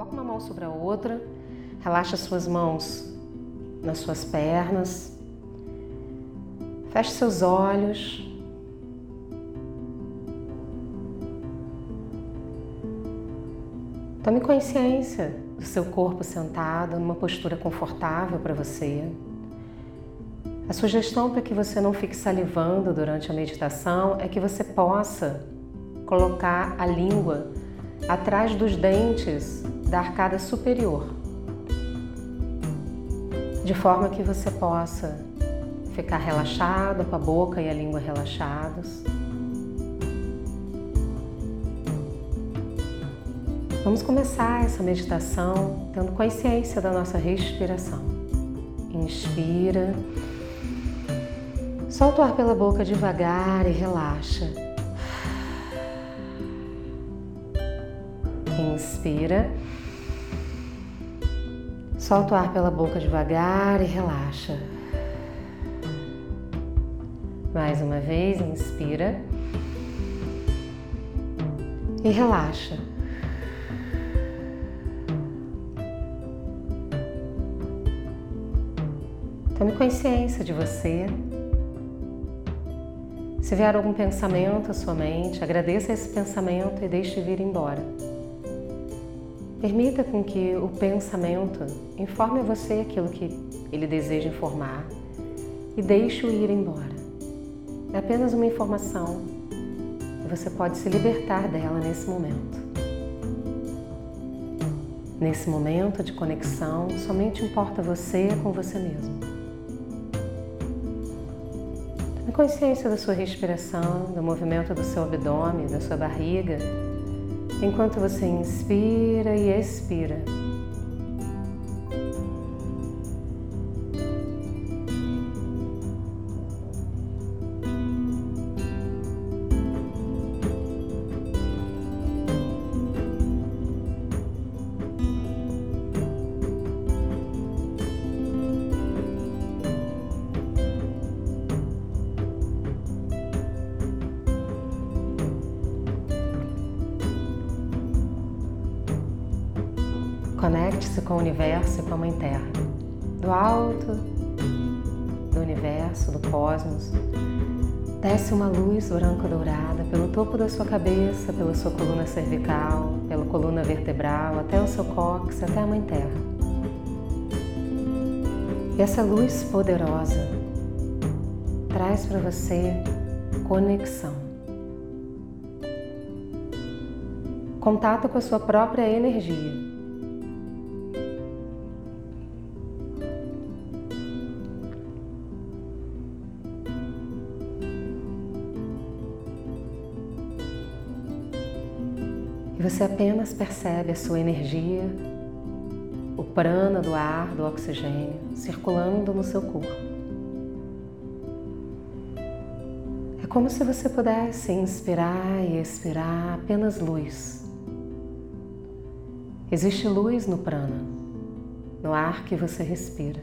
Coloca uma mão sobre a outra, relaxa suas mãos nas suas pernas, feche seus olhos. Tome consciência do seu corpo sentado numa postura confortável para você. A sugestão para que você não fique salivando durante a meditação é que você possa colocar a língua atrás dos dentes da arcada superior, de forma que você possa ficar relaxado, com a boca e a língua relaxados. Vamos começar essa meditação tendo consciência da nossa respiração. Inspira, solta o ar pela boca devagar e relaxa. Inspira, solta o ar pela boca devagar e relaxa. Mais uma vez, inspira e relaxa. Tome consciência de você. Se vier algum pensamento à sua mente, agradeça esse pensamento e deixe vir embora. Permita com que o pensamento informe a você aquilo que ele deseja informar e deixe-o ir embora. É apenas uma informação e você pode se libertar dela nesse momento. Nesse momento de conexão, somente importa você com você mesmo. Tome consciência da sua respiração, do movimento do seu abdômen, da sua barriga, enquanto você inspira e expira. Conecte-se com o universo e com a Mãe Terra. Do alto do universo, do cosmos, desce uma luz branco-dourada pelo topo da sua cabeça, pela sua coluna cervical, pela coluna vertebral, até o seu cóccix, até a Mãe Terra. E essa luz poderosa traz para você conexão. Contato com a sua própria energia você apenas percebe a sua energia, o prana do ar, do oxigênio, circulando no seu corpo. É como se você pudesse inspirar e expirar apenas luz. Existe luz no prana, no ar que você respira.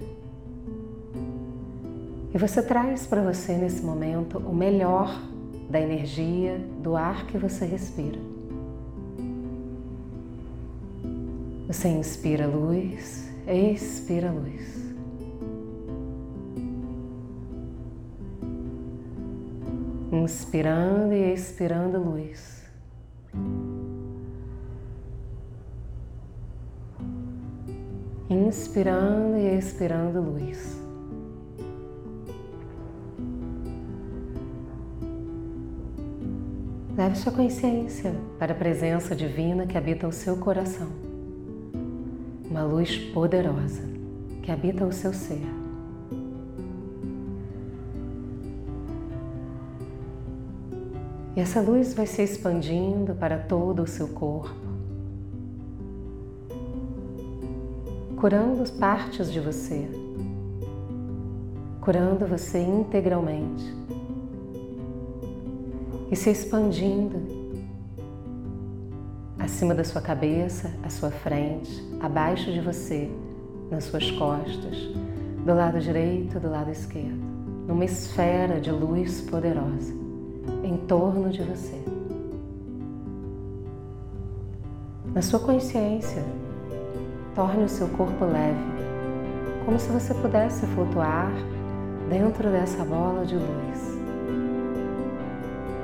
E você traz para você nesse momento o melhor da energia do ar que você respira. Você inspira luz, expira luz. Inspirando e expirando luz. Inspirando e expirando luz. Leve sua consciência para a presença divina que habita o seu coração uma luz poderosa que habita o seu ser. E essa luz vai se expandindo para todo o seu corpo, curando partes de você, curando você integralmente e se expandindo acima da sua cabeça, à sua frente, abaixo de você, nas suas costas, do lado direito do lado esquerdo, numa esfera de luz poderosa em torno de você. Na sua consciência, torne o seu corpo leve, como se você pudesse flutuar dentro dessa bola de luz,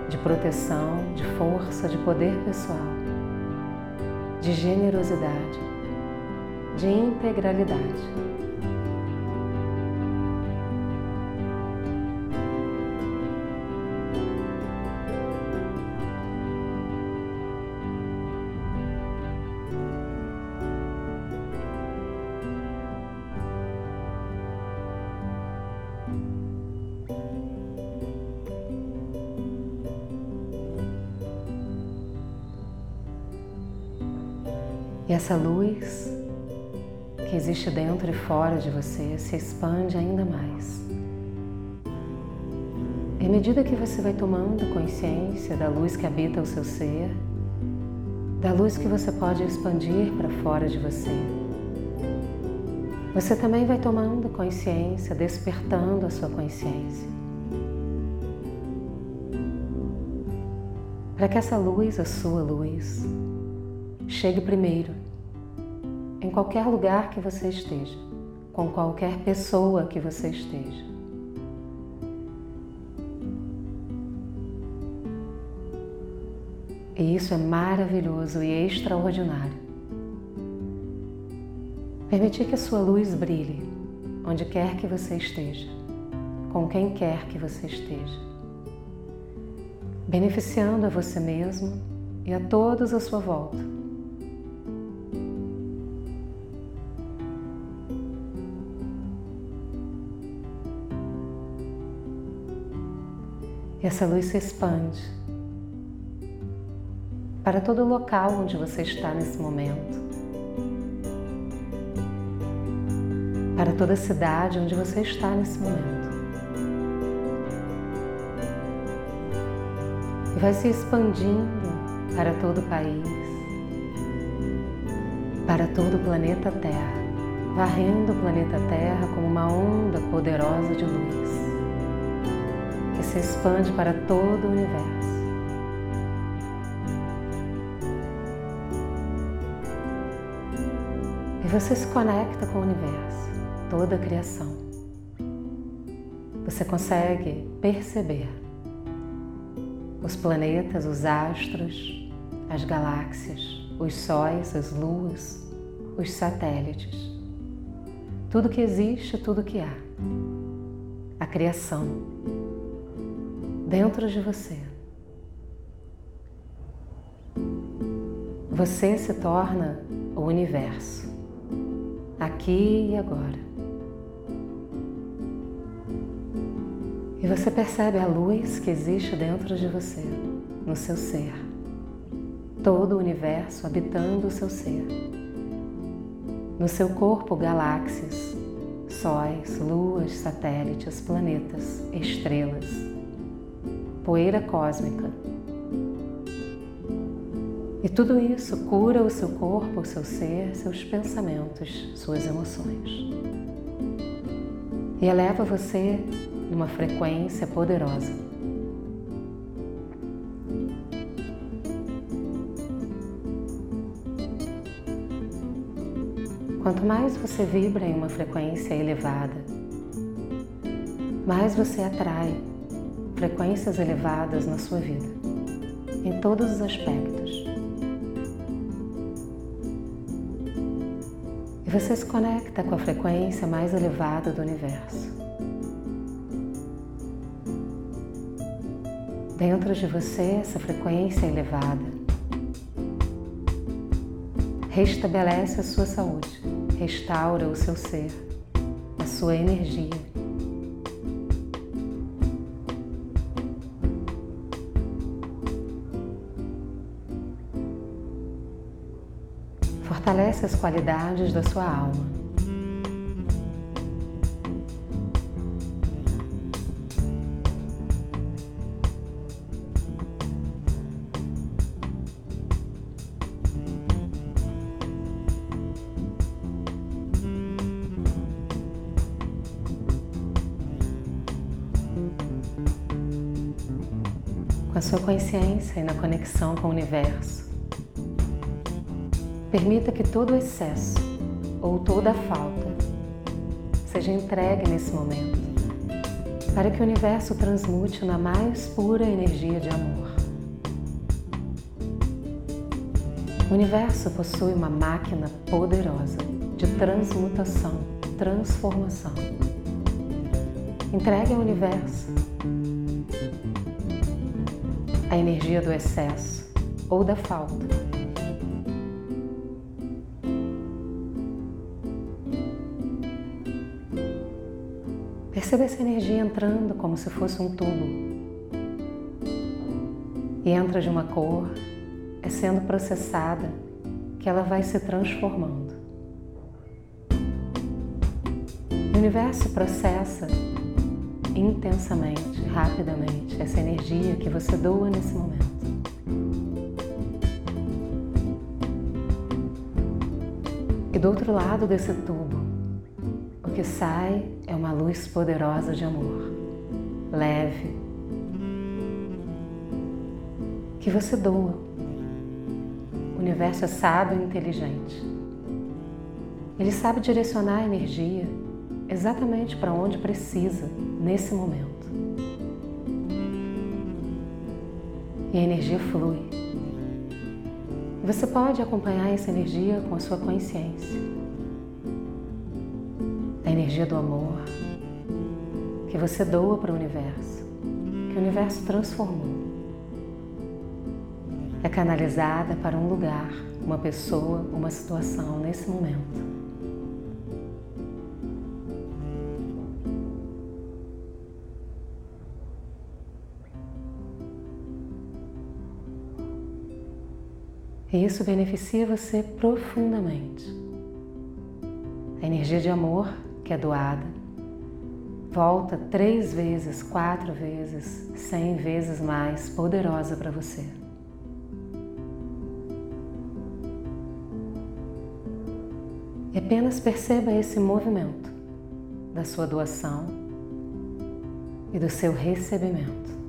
de proteção, de força, de poder pessoal, de generosidade, de integralidade. E essa luz que existe dentro e fora de você se expande ainda mais. E à medida que você vai tomando consciência da luz que habita o seu ser, da luz que você pode expandir para fora de você, você também vai tomando consciência, despertando a sua consciência. Para que essa luz, a sua luz, chegue primeiro em qualquer lugar que você esteja, com qualquer pessoa que você esteja. E isso é maravilhoso e extraordinário. Permitir que a sua luz brilhe onde quer que você esteja, com quem quer que você esteja, beneficiando a você mesmo e a todos à sua volta E essa luz se expande para todo o local onde você está nesse momento, para toda a cidade onde você está nesse momento. E vai se expandindo para todo o país, para todo o planeta Terra, varrendo o planeta Terra como uma onda poderosa de luz se expande para todo o universo. E você se conecta com o universo, toda a criação. Você consegue perceber os planetas, os astros, as galáxias, os sóis, as luas, os satélites. Tudo que existe, tudo que há. A criação dentro de você. Você se torna o universo, aqui e agora. E você percebe a luz que existe dentro de você, no seu ser. Todo o universo habitando o seu ser. No seu corpo, galáxias, sóis, luas, satélites, planetas, estrelas poeira cósmica. E tudo isso cura o seu corpo, o seu ser, seus pensamentos, suas emoções. E eleva você numa frequência poderosa. Quanto mais você vibra em uma frequência elevada, mais você atrai frequências elevadas na sua vida, em todos os aspectos. E você se conecta com a frequência mais elevada do universo. Dentro de você, essa frequência elevada restabelece a sua saúde, restaura o seu ser, a sua energia fortalece as qualidades da sua alma. Com a sua consciência e na conexão com o universo, Permita que todo o excesso ou toda a falta seja entregue nesse momento, para que o universo transmute na mais pura energia de amor. O universo possui uma máquina poderosa de transmutação, transformação. Entregue ao universo a energia do excesso ou da falta. Perceba essa energia entrando como se fosse um tubo. E entra de uma cor, é sendo processada que ela vai se transformando. O universo processa intensamente, rapidamente, essa energia que você doa nesse momento. E do outro lado desse tubo, o que sai uma luz poderosa de amor, leve, que você doa. O universo é sábio e inteligente. Ele sabe direcionar a energia exatamente para onde precisa nesse momento. E a energia flui. Você pode acompanhar essa energia com a sua consciência. Energia do amor que você doa para o universo, que o universo transformou. É canalizada para um lugar, uma pessoa, uma situação nesse momento. E isso beneficia você profundamente. A energia de amor que é doada volta três vezes, quatro vezes, cem vezes mais poderosa para você. E apenas perceba esse movimento da sua doação e do seu recebimento.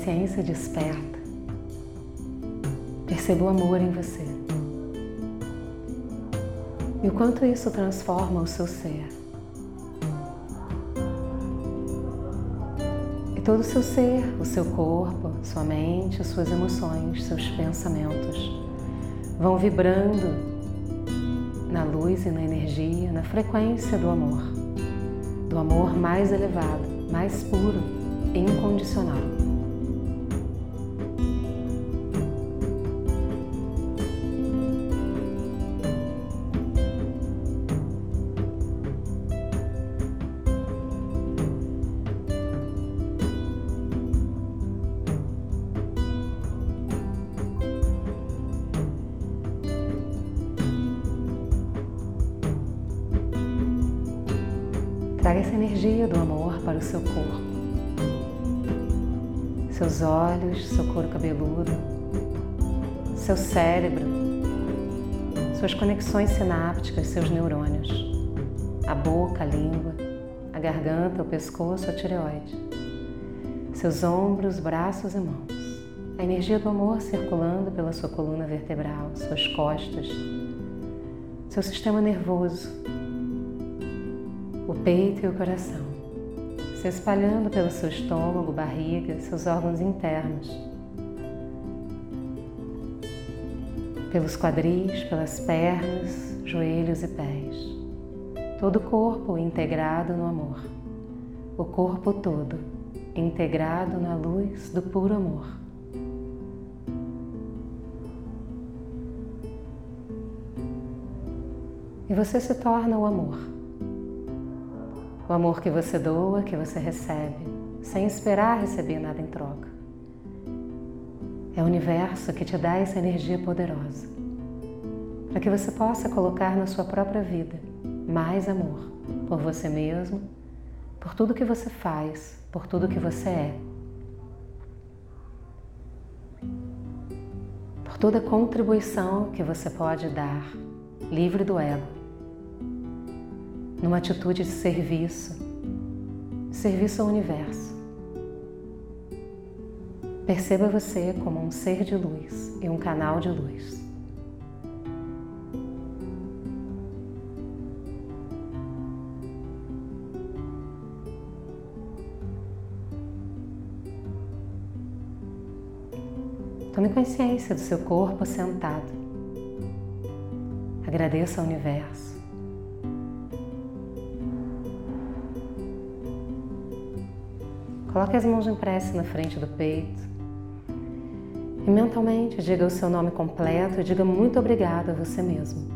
Consciência desperta, perceba o amor em você e o quanto isso transforma o seu ser. E todo o seu ser, o seu corpo, sua mente, suas emoções, seus pensamentos vão vibrando na luz e na energia, na frequência do amor, do amor mais elevado, mais puro, incondicional. Energia do amor para o seu corpo, seus olhos, seu couro cabeludo, seu cérebro, suas conexões sinápticas, seus neurônios, a boca, a língua, a garganta, o pescoço, a tireoide, seus ombros, braços e mãos. A energia do amor circulando pela sua coluna vertebral, suas costas, seu sistema nervoso, o peito e o coração, se espalhando pelo seu estômago, barriga, seus órgãos internos, pelos quadris, pelas pernas, joelhos e pés. Todo o corpo integrado no amor, o corpo todo integrado na luz do puro amor. e você se torna o amor. O amor que você doa, que você recebe, sem esperar receber nada em troca. É o universo que te dá essa energia poderosa, para que você possa colocar na sua própria vida mais amor por você mesmo, por tudo que você faz, por tudo que você é. Por toda contribuição que você pode dar, livre do ego numa atitude de serviço, serviço ao universo. Perceba você como um ser de luz e um canal de luz. Tome consciência do seu corpo sentado. Agradeça ao universo Coloque as mãos em prece na frente do peito. E mentalmente diga o seu nome completo e diga muito obrigado a você mesmo.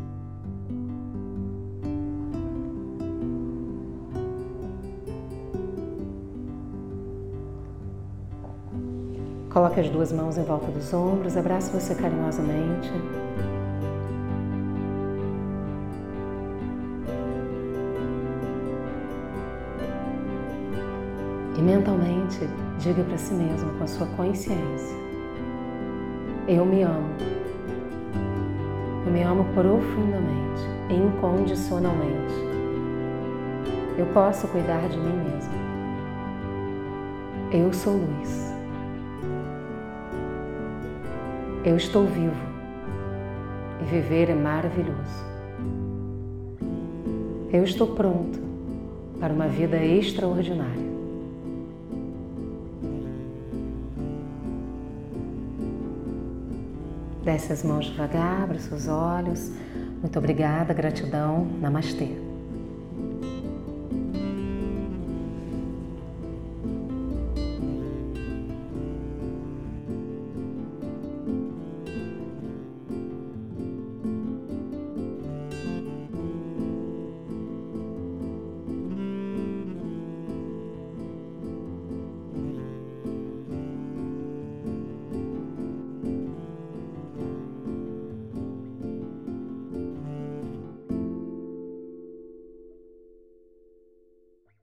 Coloque as duas mãos em volta dos ombros, abrace você carinhosamente. Mentalmente diga para si mesmo com a sua consciência: Eu me amo. Eu me amo profundamente, incondicionalmente. Eu posso cuidar de mim mesmo. Eu sou luz. Eu estou vivo e viver é maravilhoso. Eu estou pronto para uma vida extraordinária. Desce as mãos devagar, abre seus olhos. Muito obrigada, gratidão. Namastê.